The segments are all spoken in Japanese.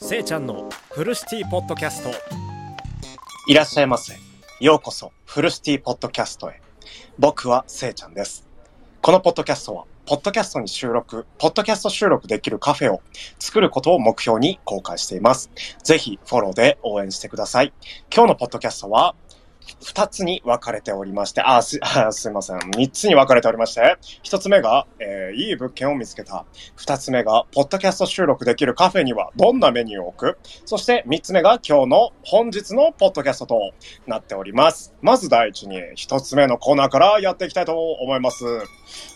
せいちゃんのフルシティポッドキャストいらっしゃいませ。ようこそ、フルシティポッドキャストへ。僕はせいちゃんです。このポッドキャストは、ポッドキャストに収録、ポッドキャスト収録できるカフェを作ることを目標に公開しています。ぜひフォローで応援してください。今日のポッドキャストは、二つに分かれておりまして、あ、す、あすいません。三つに分かれておりまして、一つ目が、えーいい物件を見つけた。二つ目が、ポッドキャスト収録できるカフェにはどんなメニューを置くそして三つ目が今日の本日のポッドキャストとなっております。まず第一に、一つ目のコーナーからやっていきたいと思います。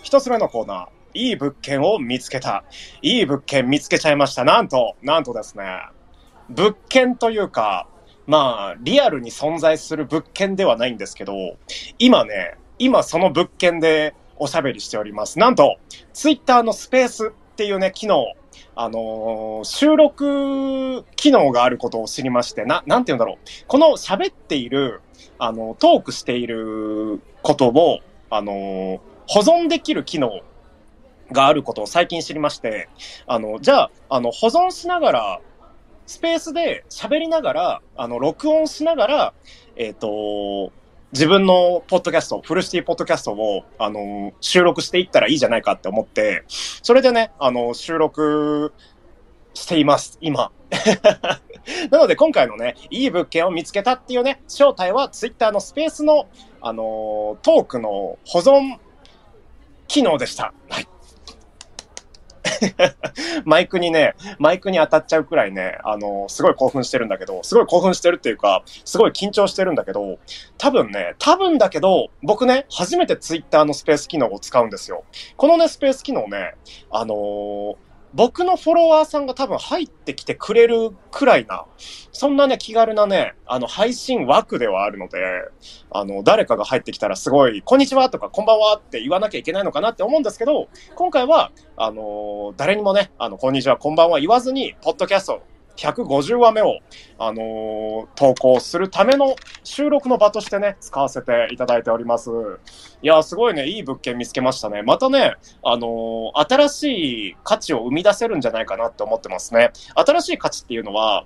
一つ目のコーナー、いい物件を見つけた。いい物件見つけちゃいました。なんと、なんとですね、物件というか、まあ、リアルに存在する物件ではないんですけど、今ね、今その物件でおしゃべりしております。なんと、ツイッターのスペースっていうね、機能、あのー収録機能があることを知りまして、な、なんて言うんだろう。この喋っている、あの、トークしていることを、あのー保存できる機能があることを最近知りまして、あの、じゃあ、あの、保存しながら、スペースで喋りながら、あの、録音しながら、えっ、と、自分のポッドキャスト、フルシティポッドキャストを、あの、収録していったらいいじゃないかって思って、それでね、あの、収録しています、今。なので今回のね、いい物件を見つけたっていうね、正体はツイッターのスペースの、あの、トークの保存機能でした。はい。マイクにね、マイクに当たっちゃうくらいね、あの、すごい興奮してるんだけど、すごい興奮してるっていうか、すごい緊張してるんだけど、多分ね、多分だけど、僕ね、初めてツイッターのスペース機能を使うんですよ。このね、スペース機能ね、あのー僕のフォロワーさんが多分入ってきてくれるくらいな、そんなね、気軽なね、あの、配信枠ではあるので、あの、誰かが入ってきたらすごい、こんにちはとか、こんばんはって言わなきゃいけないのかなって思うんですけど、今回は、あの誰にもね、あの、こんにちは、こんばんは言わずに、ポッドキャスト150話目を、あのー投稿するための収録の場としてね、使わせていただいております。いや、すごいね、いい物件見つけましたね。またね、あのー新しい価値を生み出せるんじゃないかなって思ってますね。新しい価値っていうのは、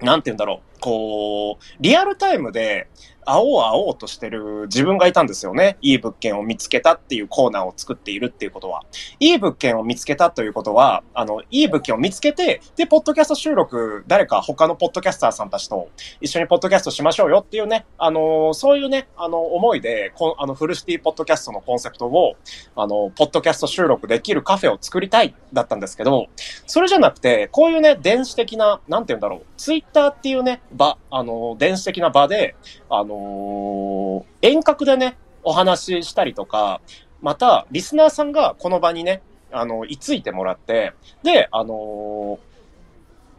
なんて言うんだろう。こう、リアルタイムで、会おう会おうとしてる自分がいたんですよね。いい物件を見つけたっていうコーナーを作っているっていうことは。いい物件を見つけたということは、あの、いい物件を見つけて、で、ポッドキャスト収録、誰か他のポッドキャスターさんたちと一緒にポッドキャストしましょうよっていうね、あの、そういうね、あの、思いで、こあの、フルシティポッドキャストのコンセプトを、あの、ポッドキャスト収録できるカフェを作りたい、だったんですけど、それじゃなくて、こういうね、電子的な、なんて言うんだろう、ツイッターっていうね、場、あの、電子的な場で、あのー遠隔でね、お話ししたりとか、また、リスナーさんがこの場にね、あの、居ついてもらって、で、あのー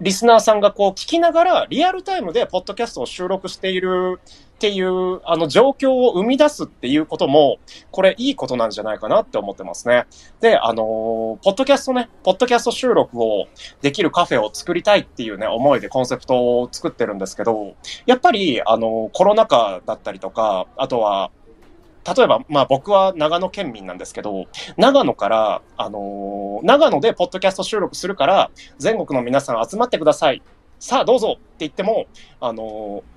リスナーさんがこう聞きながら、リアルタイムでポッドキャストを収録しているっていう、あの、状況を生み出すっていうことも、これいいことなんじゃないかなって思ってますね。で、あのーポッドキャストね、ポッドキャスト収録をできるカフェを作りたいっていうね、思いでコンセプトを作ってるんですけど、やっぱり、あの、コロナ禍だったりとか、あとは、例えば、まあ僕は長野県民なんですけど、長野から、あのー長野でポッドキャスト収録するから、全国の皆さん集まってください。さあどうぞって言っても、あのー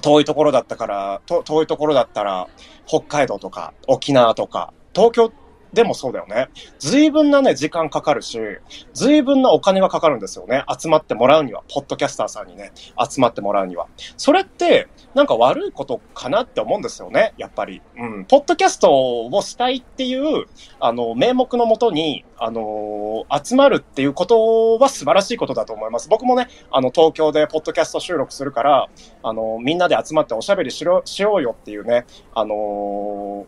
遠いところだったから、と遠いところだったら、北海道とか、沖縄とか、東京でもそうだよね。随分なね、時間かかるし、随分なお金がかかるんですよね。集まってもらうには、ポッドキャスターさんにね、集まってもらうには。それって、なんか悪いことかなって思うんですよね、やっぱり。うん。ポッドキャストをしたいっていう、あの、名目のもとに、あの集まるっていうことは素晴らしいことだと思います。僕もね、あの、東京でポッドキャスト収録するから、あの、みんなで集まっておしゃべりしろ、しようよっていうね、あの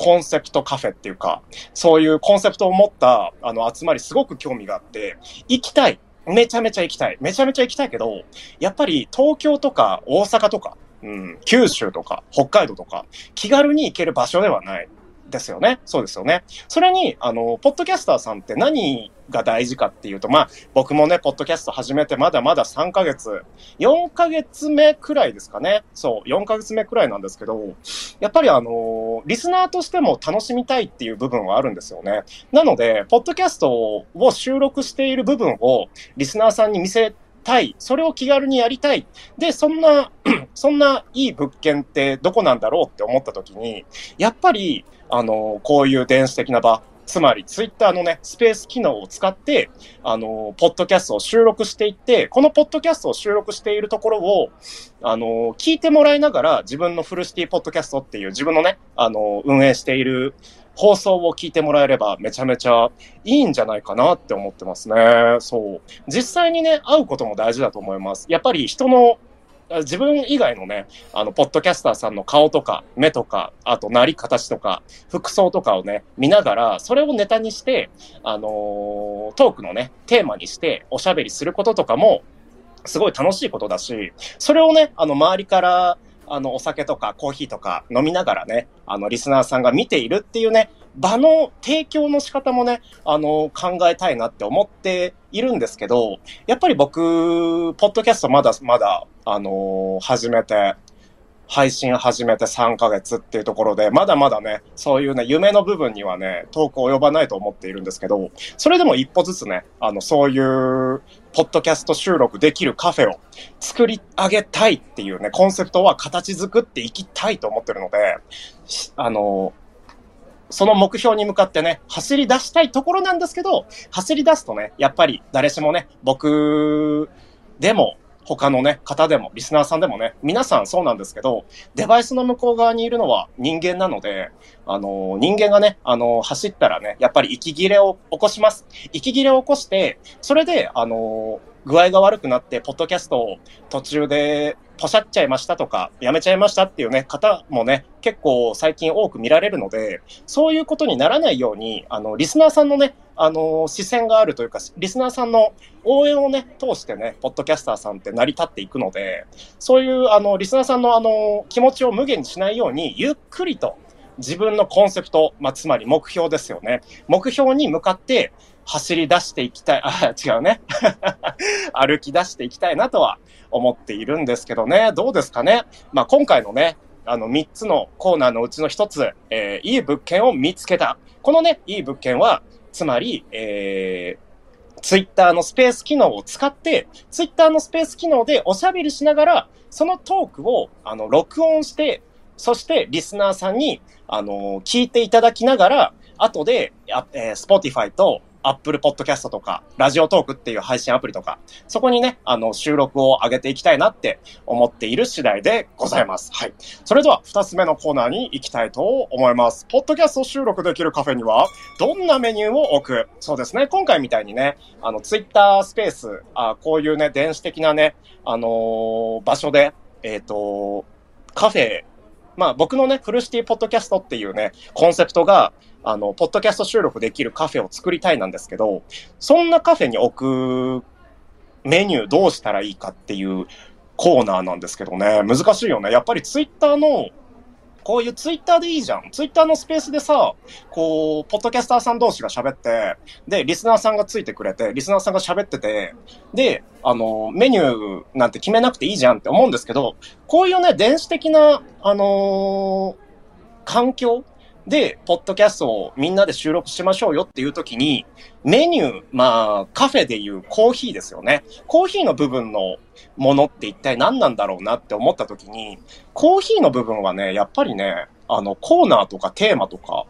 コンセプトカフェっていうか、そういうコンセプトを持った、あの、集まりすごく興味があって、行きたい。めちゃめちゃ行きたい。めちゃめちゃ行きたいけど、やっぱり東京とか大阪とか、うん、九州とか北海道とか、気軽に行ける場所ではない。ですよね。そうですよね。それに、あの、ポッドキャスターさんって何が大事かっていうと、まあ、僕もね、ポッドキャスト始めてまだまだ3ヶ月、4ヶ月目くらいですかね。そう、4ヶ月目くらいなんですけど、やっぱりあの、リスナーとしても楽しみたいっていう部分はあるんですよね。なので、ポッドキャストを収録している部分をリスナーさんに見せたい。それを気軽にやりたい。で、そんな、そんないい物件ってどこなんだろうって思った時に、やっぱり、あの、こういう電子的な場、つまり、ツイッターのね、スペース機能を使って、あの、ポッドキャストを収録していって、このポッドキャストを収録しているところを、あの、聞いてもらいながら、自分のフルシティポッドキャストっていう自分のね、あの、運営している放送を聞いてもらえればめちゃめちゃいいんじゃないかなって思ってますね。そう。実際にね、会うことも大事だと思います。やっぱり人の自分以外のね、あの、ポッドキャスターさんの顔とか、目とか、あと、なり、形とか、服装とかをね、見ながら、それをネタにして、あのー、トークのね、テーマにして、おしゃべりすることとかも、すごい楽しいことだし、それをね、あの、周りから、あの、お酒とかコーヒーとか飲みながらね、あの、リスナーさんが見ているっていうね、場の提供の仕方もね、あの、考えたいなって思っているんですけど、やっぱり僕、ポッドキャストまだまだ、あの始めて、配信始めて3ヶ月っていうところで、まだまだね、そういうね、夢の部分にはね、遠く及ばないと思っているんですけど、それでも一歩ずつね、あの、そういう、ポッドキャスト収録できるカフェを作り上げたいっていうね、コンセプトは形作っていきたいと思ってるので、あの、その目標に向かってね、走り出したいところなんですけど、走り出すとね、やっぱり誰しもね、僕でも、他のね、方でも、リスナーさんでもね、皆さんそうなんですけど、デバイスの向こう側にいるのは人間なので、あの、人間がね、あの、走ったらね、やっぱり息切れを起こします。息切れを起こして、それで、あの、具合が悪くなって、ポッドキャストを途中でポシャっちゃいましたとか、やめちゃいましたっていうね、方もね、結構最近多く見られるので、そういうことにならないように、あの、リスナーさんのね、あの、視線があるというか、リスナーさんの応援をね、通してね、ポッドキャスターさんって成り立っていくので、そういう、あの、リスナーさんのあの、気持ちを無限にしないように、ゆっくりと、自分のコンセプト、まあ、つまり目標ですよね。目標に向かって走り出していきたい、あ、違うね。歩き出していきたいなとは思っているんですけどね。どうですかね？まあ、今回のね、あの、3つのコーナーのうちの1つ、えー、いい物件を見つけた。このね、いい物件は、つまり、えー、ツイッターのスペース機能を使って、ツイッターのスペース機能でおしゃべりしながら、そのトークを、あの、録音して、そしてリスナーさんに、あの、聞いていただきながら、後で、えー、Spotify と Apple Podcast とか、ラジオトークっていう配信アプリとか、そこにね、あの、収録を上げていきたいなって思っている次第でございます。はい。それでは、二つ目のコーナーに行きたいと思います。ポッドキャスト収録できるカフェには、どんなメニューを置く？そうですね。今回みたいにね、あの、Twitter スペース、あこういうね、電子的なね、あのー、場所で、えっ、ー、と、カフェ、まあ僕のね、フルシティポッドキャストっていうね、コンセプトが、あの、ポッドキャスト収録できるカフェを作りたいなんですけど、そんなカフェに置くメニューどうしたらいいかっていうコーナーなんですけどね、難しいよね。やっぱりツイッターの、こういうツイッターでいいじゃん。ツイッターのスペースでさ、こう、ポッドキャスターさん同士が喋って、で、リスナーさんがついてくれて、リスナーさんが喋ってて、で、あの、メニューなんて決めなくていいじゃんって思うんですけど、こういうね、電子的な、あのー、環境で、ポッドキャストをみんなで収録しましょうよっていう時に、メニュー、まあ、カフェでいうコーヒーですよね。コーヒーの部分のものって一体何なんだろうなって思った時に、コーヒーの部分はね、やっぱりね、あの、コーナーとかテーマとか、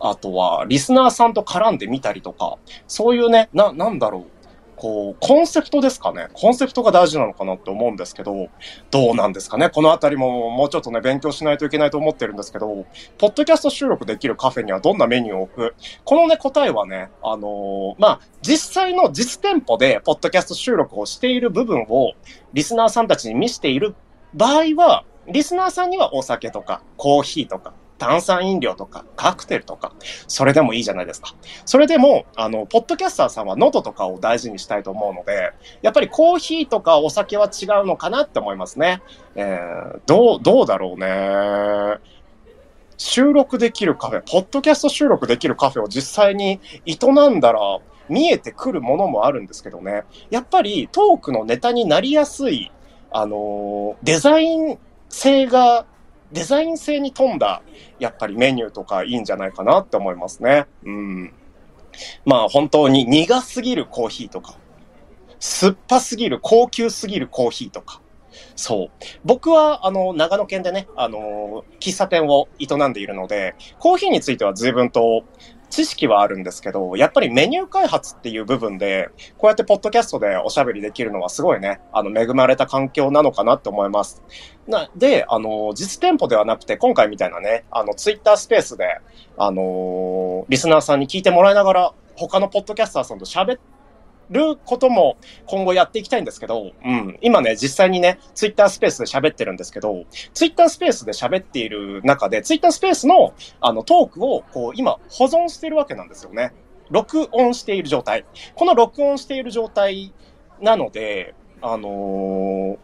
あとは、リスナーさんと絡んでみたりとか、そういうね、な、なんだろう。こう、コンセプトですかね。コンセプトが大事なのかなって思うんですけど、どうなんですかね。このあたりももうちょっとね、勉強しないといけないと思ってるんですけど、ポッドキャスト収録できるカフェにはどんなメニューを置く？このね、答えはね、あのー、まあ、実際の実店舗でポッドキャスト収録をしている部分をリスナーさんたちに見せている場合は、リスナーさんにはお酒とかコーヒーとか炭酸飲料とかカクテルとか、それでもいいじゃないですか。それでも、あの、ポッドキャスターさんは喉とかを大事にしたいと思うので、やっぱりコーヒーとかお酒は違うのかなって思いますね。えー、どう、どうだろうね。収録できるカフェ、ポッドキャスト収録できるカフェを実際に営んだら、見えてくるものもあるんですけどね。やっぱりトークのネタになりやすい、あのデザイン性がデザイン性に富んだ、やっぱりメニューとかいいんじゃないかなって思いますね。うん。まあ本当に苦すぎるコーヒーとか、酸っぱすぎる、高級すぎるコーヒーとか。そう。僕は、あの、長野県でね、あの、喫茶店を営んでいるので、コーヒーについては随分と知識はあるんですけど、やっぱりメニュー開発っていう部分で、こうやってポッドキャストでおしゃべりできるのはすごいね、あの、恵まれた環境なのかなって思います。な、で、あの、実店舗ではなくて、今回みたいなね、あの、ツイッタースペースで、あの、リスナーさんに聞いてもらいながら、他のポッドキャスターさんと喋ってることも今後やっていきたいんですけど、うん。今ね、実際にね、ツイッタースペースで喋ってるんですけど、ツイッタースペースで喋っている中で、ツイッタースペースの、あの、トークを、こう、今、保存してるわけなんですよね。録音している状態。この録音している状態なので、あのー、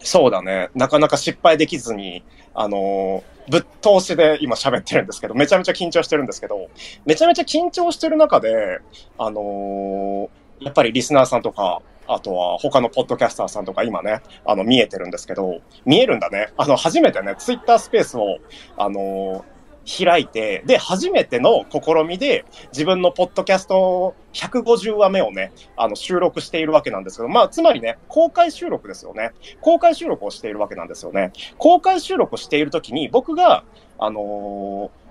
そうだね、なかなか失敗できずに、あのー、ぶっ通しで今喋ってるんですけど、めちゃめちゃ緊張してるんですけど、めちゃめちゃ緊張してる中で、あのーやっぱりリスナーさんとか、あとは他のポッドキャスターさんとか今ね、あの見えてるんですけど、見えるんだね。あの初めてね、ツイッタースペースを、あのー、開いて、で、初めての試みで自分のポッドキャスト150話目をね、あの収録しているわけなんですけど、まあ、つまりね、公開収録ですよね。公開収録をしているわけなんですよね。公開収録をしているときに僕が、あのー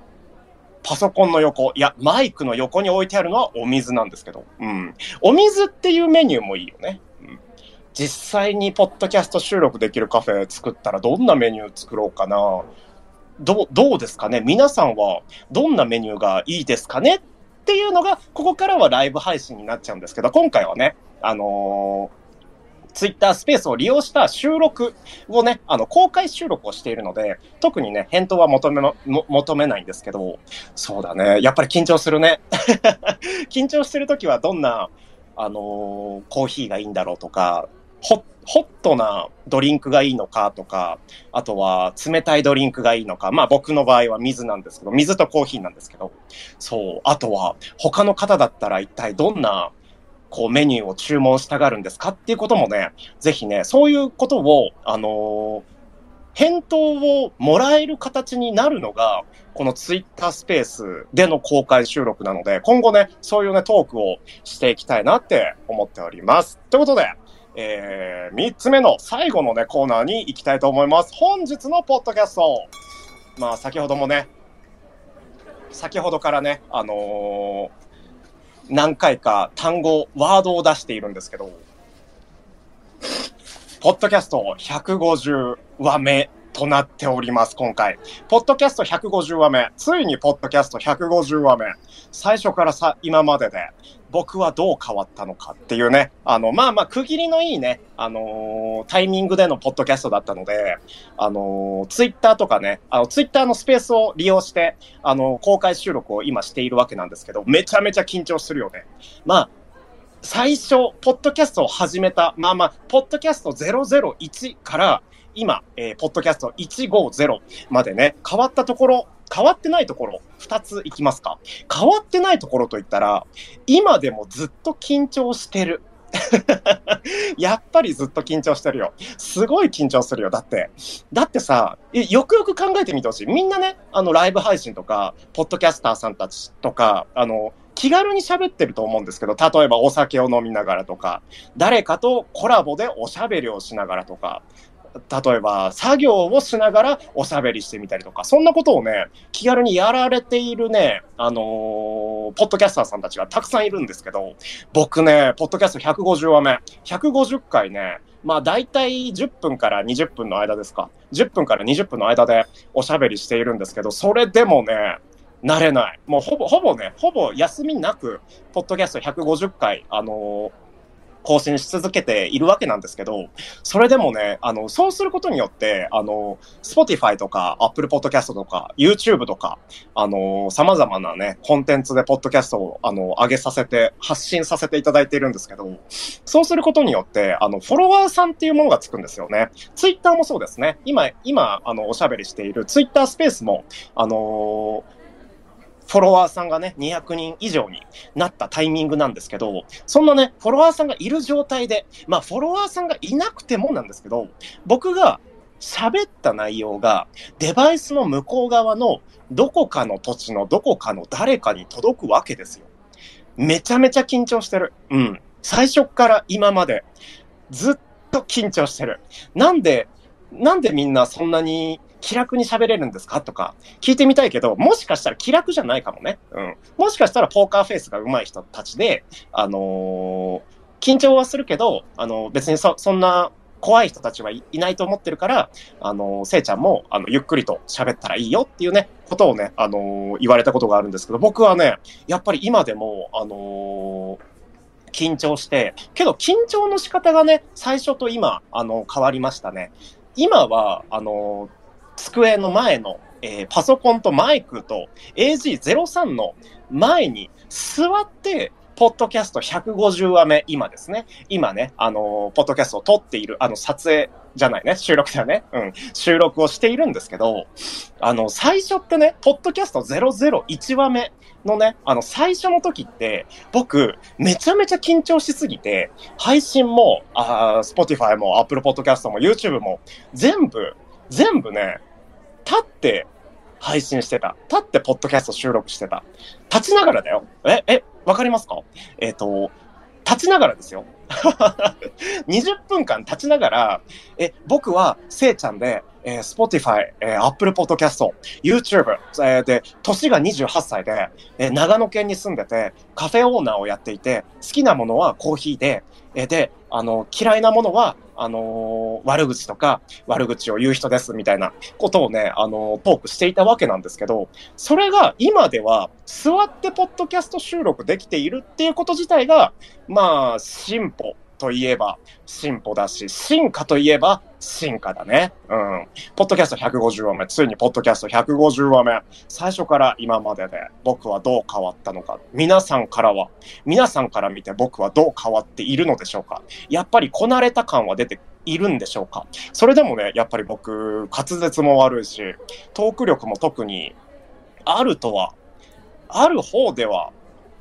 パソコンの横、いや、マイクの横に置いてあるのはお水なんですけど、うん。お水っていうメニューもいいよね。うん、実際にポッドキャスト収録できるカフェ作ったらどんなメニュー作ろうかな。ど、どうですかね？皆さんはどんなメニューがいいですかね？っていうのが、ここからはライブ配信になっちゃうんですけど、今回はね、あのーツイッタースペースを利用した収録をね、あの、公開収録をしているので、特にね、返答は求めの、求めないんですけど、そうだね。やっぱり緊張するね。緊張してるときはどんな、あのー、コーヒーがいいんだろうとか、ホホットなドリンクがいいのかとか、あとは冷たいドリンクがいいのか、まあ僕の場合は水なんですけど、水とコーヒーなんですけど、そう、あとは他の方だったら一体どんなこうメニューを注文したがるんですかっていうこともね、ぜひね、そういうことを、あのー、返答をもらえる形になるのが、このツイッタースペースでの公開収録なので、今後ね、そういうね、トークをしていきたいなって思っております。ということで、えー、3つ目の最後のね、コーナーに行きたいと思います。本日のポッドキャスト。まあ、先ほどもね、先ほどからね、あのー何回か単語、ワードを出しているんですけど、ポッドキャスト150話目となっております、今回。ポッドキャスト150話目。ついにポッドキャスト150話目。最初からさ、今までで、僕はどう変わったのかっていうね、あの、まあまあ、区切りのいいね、あのー、タイミングでのポッドキャストだったので、あのー、ツイッターとかね、あの、ツイッターのスペースを利用して、あのー、公開収録を今しているわけなんですけど、めちゃめちゃ緊張するよね。まあ、最初、ポッドキャストを始めた、まあまあ、ポッドキャスト001から、今、えー、ポッドキャスト150までね、変わったところ、変わってないところ、二ついきますか。変わってないところといったら、今でもずっと緊張してる。やっぱりずっと緊張してるよ。すごい緊張するよ。だって。だってさ、よくよく考えてみてほしい。みんなね、あの、ライブ配信とか、ポッドキャスターさんたちとか、あの、気軽に喋ってると思うんですけど、例えばお酒を飲みながらとか、誰かとコラボでおしゃべりをしながらとか、例えば作業をしながらおしゃべりしてみたりとか、そんなことをね、気軽にやられているね、あのー、ポッドキャスターさんたちがたくさんいるんですけど、僕ね、ポッドキャスト150話目、150回ね、まあ大体10分から20分の間ですか。10分から20分の間でおしゃべりしているんですけど、それでもね、慣れない。もうほぼ、ほぼね、ほぼ休みなく、ポッドキャスト150回、あのー更新し続けているわけなんですけど、それでもね、あの、そうすることによって、あの、Spotify とか Apple Podcast とか YouTube とか、あの、様々なね、コンテンツでポッドキャストを、あの、上げさせて、発信させていただいているんですけど、そうすることによって、あの、フォロワーさんっていうものがつくんですよね。Twitter もそうですね。今、今、あの、おしゃべりしている Twitter スペースも、あのフォロワーさんがね、200人以上になったタイミングなんですけど、そんなね、フォロワーさんがいる状態で、まあ、フォロワーさんがいなくてもなんですけど、僕が喋った内容がデバイスの向こう側のどこかの土地のどこかの誰かに届くわけですよ。めちゃめちゃ緊張してる。うん。最初から今までずっと緊張してる。なんで、なんでみんなそんなに気楽に喋れるんですか？とか聞いてみたいけど、もしかしたら気楽じゃないかもね。うん。もしかしたらポーカーフェイスが上手い人たちで、あのー、緊張はするけど、あのー、別にそ、そんな怖い人たちはいないと思ってるから、あの、せいちゃんも、あの、ゆっくりと喋ったらいいよっていうね、ことをね、あの、言われたことがあるんですけど、僕はね、やっぱり今でも、あの緊張して、けど緊張の仕方がね、最初と今、あの、変わりましたね。今は、あの、机の前の、えー、パソコンとマイクと AG03 の前に座って、ポッドキャスト150話目、今ですね。今ね、あのー、ポッドキャストを撮っている、あの、撮影じゃないね、収録だよね。うん。収録をしているんですけど、あの、最初ってね、ポッドキャスト001話目のね、あの、最初の時って、僕、めちゃめちゃ緊張しすぎて、配信も、あ Spotify も Apple Podcast も YouTube も、全部、全部ね、立って配信してた。立ってポッドキャスト収録してた。立ちながらだよ。え、え、わかりますか？えっ、ー、と、立ちながらですよ。20分間立ちながら、え、僕は、せいちゃんで、えー、Spotify、えー、Apple Podcast、YouTube、えー、で、年が28歳で、えー、長野県に住んでて、カフェオーナーをやっていて、好きなものはコーヒーで、えー、で、あの、嫌いなものは、あのー、悪口とか、悪口を言う人です、みたいなことをね、あのー、トークしていたわけなんですけど、それが今では、座ってポッドキャスト収録できているっていうこと自体が、まあ、進歩といえば進歩だし、進化といえば進化だね。うん。ポッドキャスト150話目、ついにポッドキャスト150話目、最初から今までで僕はどう変わったのか、皆さんからは、皆さんから見て僕はどう変わっているのでしょうか。やっぱりこなれた感は出ているんでしょうか。それでもね、やっぱり僕、滑舌も悪いし、トーク力も特にあるとは、ある方では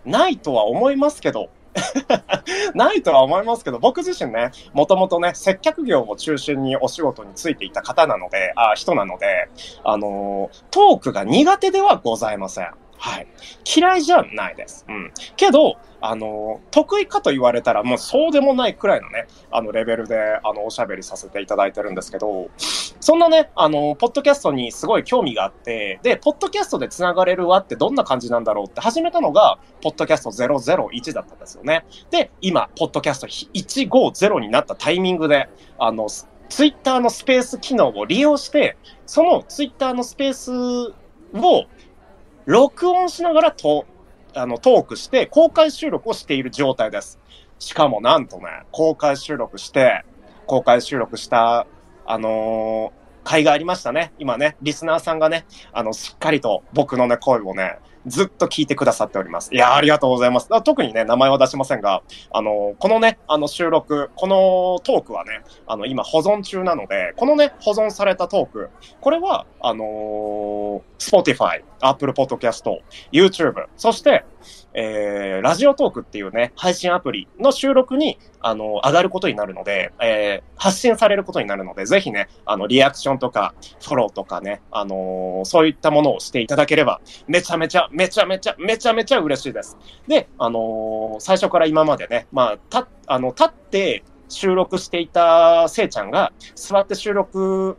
ないとは思いますけど、ないとは思いますけど、僕自身ね、もともとね、接客業を中心にお仕事についていた方なので、あ人なので、あのー、トークが苦手ではございません。はい。嫌いじゃないです。うん。けど、あの、得意かと言われたら、もうそうでもないくらいのね、あの、レベルで、あの、おしゃべりさせていただいてるんですけど、そんなね、あの、ポッドキャストにすごい興味があって、で、ポッドキャストで繋がれる輪ってどんな感じなんだろうって始めたのが、ポッドキャスト001だったんですよね。で、今、ポッドキャスト150になったタイミングで、あの、ツイッターのスペース機能を利用して、そのツイッターのスペースを録音しながらと、あの、トークして、公開収録をしている状態です。しかもなんとね、公開収録して、公開収録した、あのー、会がありましたね。今ね、リスナーさんがね、あの、しっかりと僕のね、声をね、ずっと聞いてくださっております。いやありがとうございます。特にね、名前は出しませんが、あの、このね、あの収録、このトークはね、あの、今保存中なので、このね、保存されたトーク、これは、あのー、Spotify、Apple Podcast、YouTube、そして、えー、ラジオトークっていうね、配信アプリの収録に、あの、上がることになるので、えー、発信されることになるので、ぜひね、あの、リアクションとか、フォローとかね、あのー、そういったものをしていただければ、めちゃめちゃ、めちゃめちゃ、めちゃめちゃ嬉しいです。で、あの、最初から今までね、まあ、た、あの、立って収録していたせいちゃんが、座って収録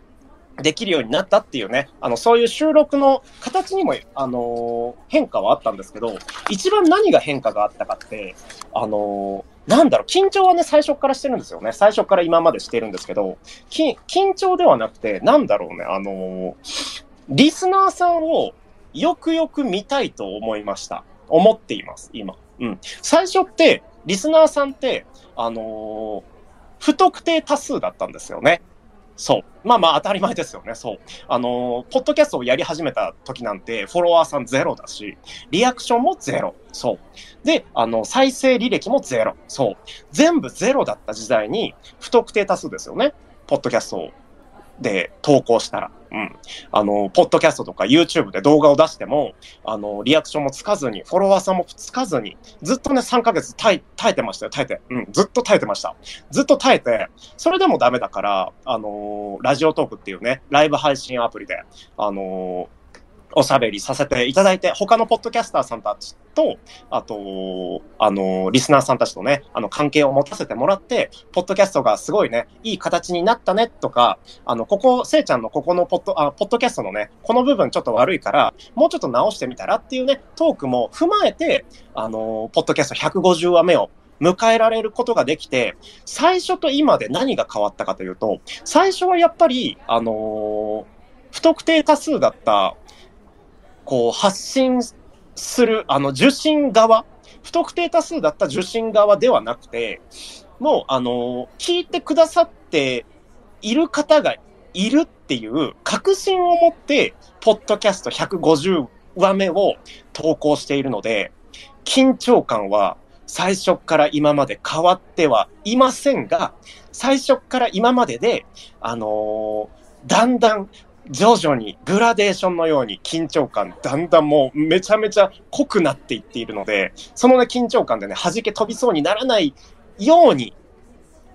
できるようになったっていうね、あの、そういう収録の形にも、あのー、変化はあったんですけど、一番何が変化があったかって、あのー、なんだろう、緊張はね、最初からしてるんですよね。最初から今までしてるんですけど、緊張ではなくて、なんだろうね、あのー、リスナーさんをよくよく見たいと思いました。思っています、今。うん。最初って、リスナーさんって、あの不特定多数だったんですよね。そう。まあまあ当たり前ですよね。そう。あの、ポッドキャストをやり始めた時なんて、フォロワーさんゼロだし、リアクションもゼロ。そう。で、あの、再生履歴もゼロ。そう。全部ゼロだった時代に、不特定多数ですよね。ポッドキャストをで投稿したら。うん。あの、ポッドキャストとか YouTube で動画を出しても、あの、リアクションもつかずに、フォロワーさんもつかずに、ずっとね、3ヶ月耐え、耐えてましたよ、耐えて。うん、ずっと耐えてました。ずっと耐えて、それでもダメだから、あのラジオトークっていうね、ライブ配信アプリで、あのおしゃべりさせていただいて、他のポッドキャスターさんたちと、あと、あの、リスナーさんたちとね、あの、関係を持たせてもらって、ポッドキャストがすごいね、いい形になったねとか、あの、ここ、せいちゃんのここのポッド、あ、ポッドキャストのね、この部分ちょっと悪いから、もうちょっと直してみたらっていうね、トークも踏まえて、あの、ポッドキャスト150話目を迎えられることができて、最初と今で何が変わったかというと、最初はやっぱり、あのー、不特定多数だった、こう、発信する、あの、受信側、不特定多数だった受信側ではなくて、もう、あの、聞いてくださっている方がいるっていう確信を持って、ポッドキャスト150話目を投稿しているので、緊張感は最初から今まで変わってはいませんが、最初から今までで、あのー、だんだん徐々にグラデーションのように緊張感だんだんもうめちゃめちゃ濃くなっていっているので、そのね緊張感でね弾け飛びそうにならないように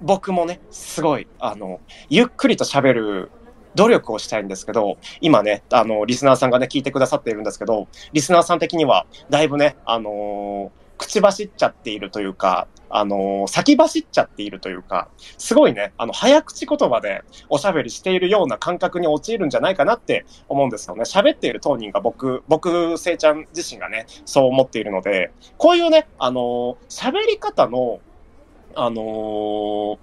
僕もね、すごい、あの、ゆっくりと喋る努力をしたいんですけど、今ね、あの、リスナーさんがね、聞いてくださっているんですけど、リスナーさん的には、だいぶね、あのー口走っちゃっているというか、あのー、先走っちゃっているというか、すごいね、あの、早口言葉でおしゃべりしているような感覚に陥るんじゃないかなって思うんですよね。喋っている当人が僕、僕、せいちゃん自身がね、そう思っているので、こういうね、あのー、喋り方の、あのー、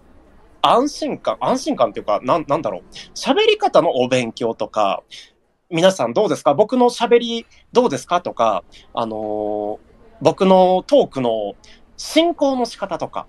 安心感、安心感っていうか、なん、なんだろう。喋り方のお勉強とか、皆さんどうですか？僕の喋りどうですか？とか、あの僕のトークの進行の仕方とか、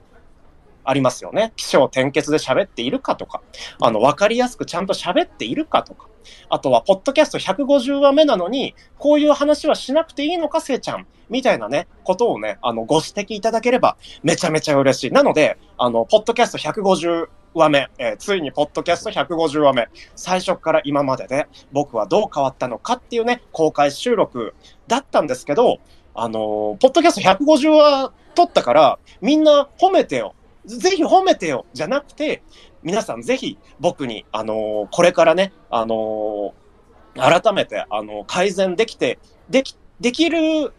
ありますよね。気象転結で喋っているかとか、あの、わかりやすくちゃんと喋っているかとか、あとは、ポッドキャスト150話目なのに、こういう話はしなくていいのか、せいちゃん。みたいなね、ことをね、あの、ご指摘いただければ、めちゃめちゃ嬉しい。なので、あの、ポッドキャスト150話目、えー、ついにポッドキャスト150話目、最初から今までで、僕はどう変わったのかっていうね、公開収録だったんですけど、あの、ポッドキャスト150話撮ったから、みんな褒めてよ。ぜひ褒めてよ。じゃなくて、皆さんぜひ僕に、あのこれからね、あの改めて、あの改善できて、でき、できる、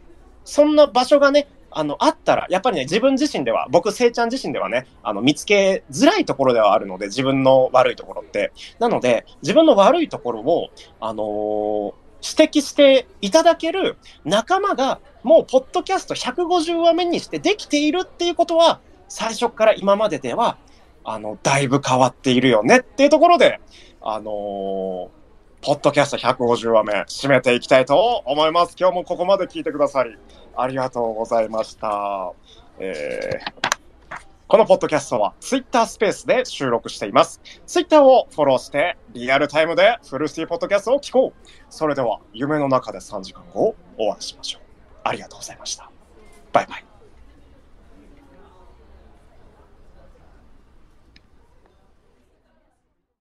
そんな場所がね、あの、あったら、やっぱりね、自分自身では、僕、せいちゃん自身ではね、あの、見つけづらいところではあるので、自分の悪いところって。なので、自分の悪いところを、あのー指摘していただける仲間がもうポッドキャスト150話目にしてできているっていうことは最初から今までではあの、だいぶ変わっているよねっていうところで、あのー、ポッドキャスト150話目、締めていきたいと思います。今日もここまで聞いてくださり、ありがとうございました。えーこのポッドキャストはツイッタースペースで収録しています。ツイッターをフォローしてリアルタイムでフルシティポッドキャストを聞こう。それでは夢の中で3時間後お会いしましょう。ありがとうございました。バイバイ。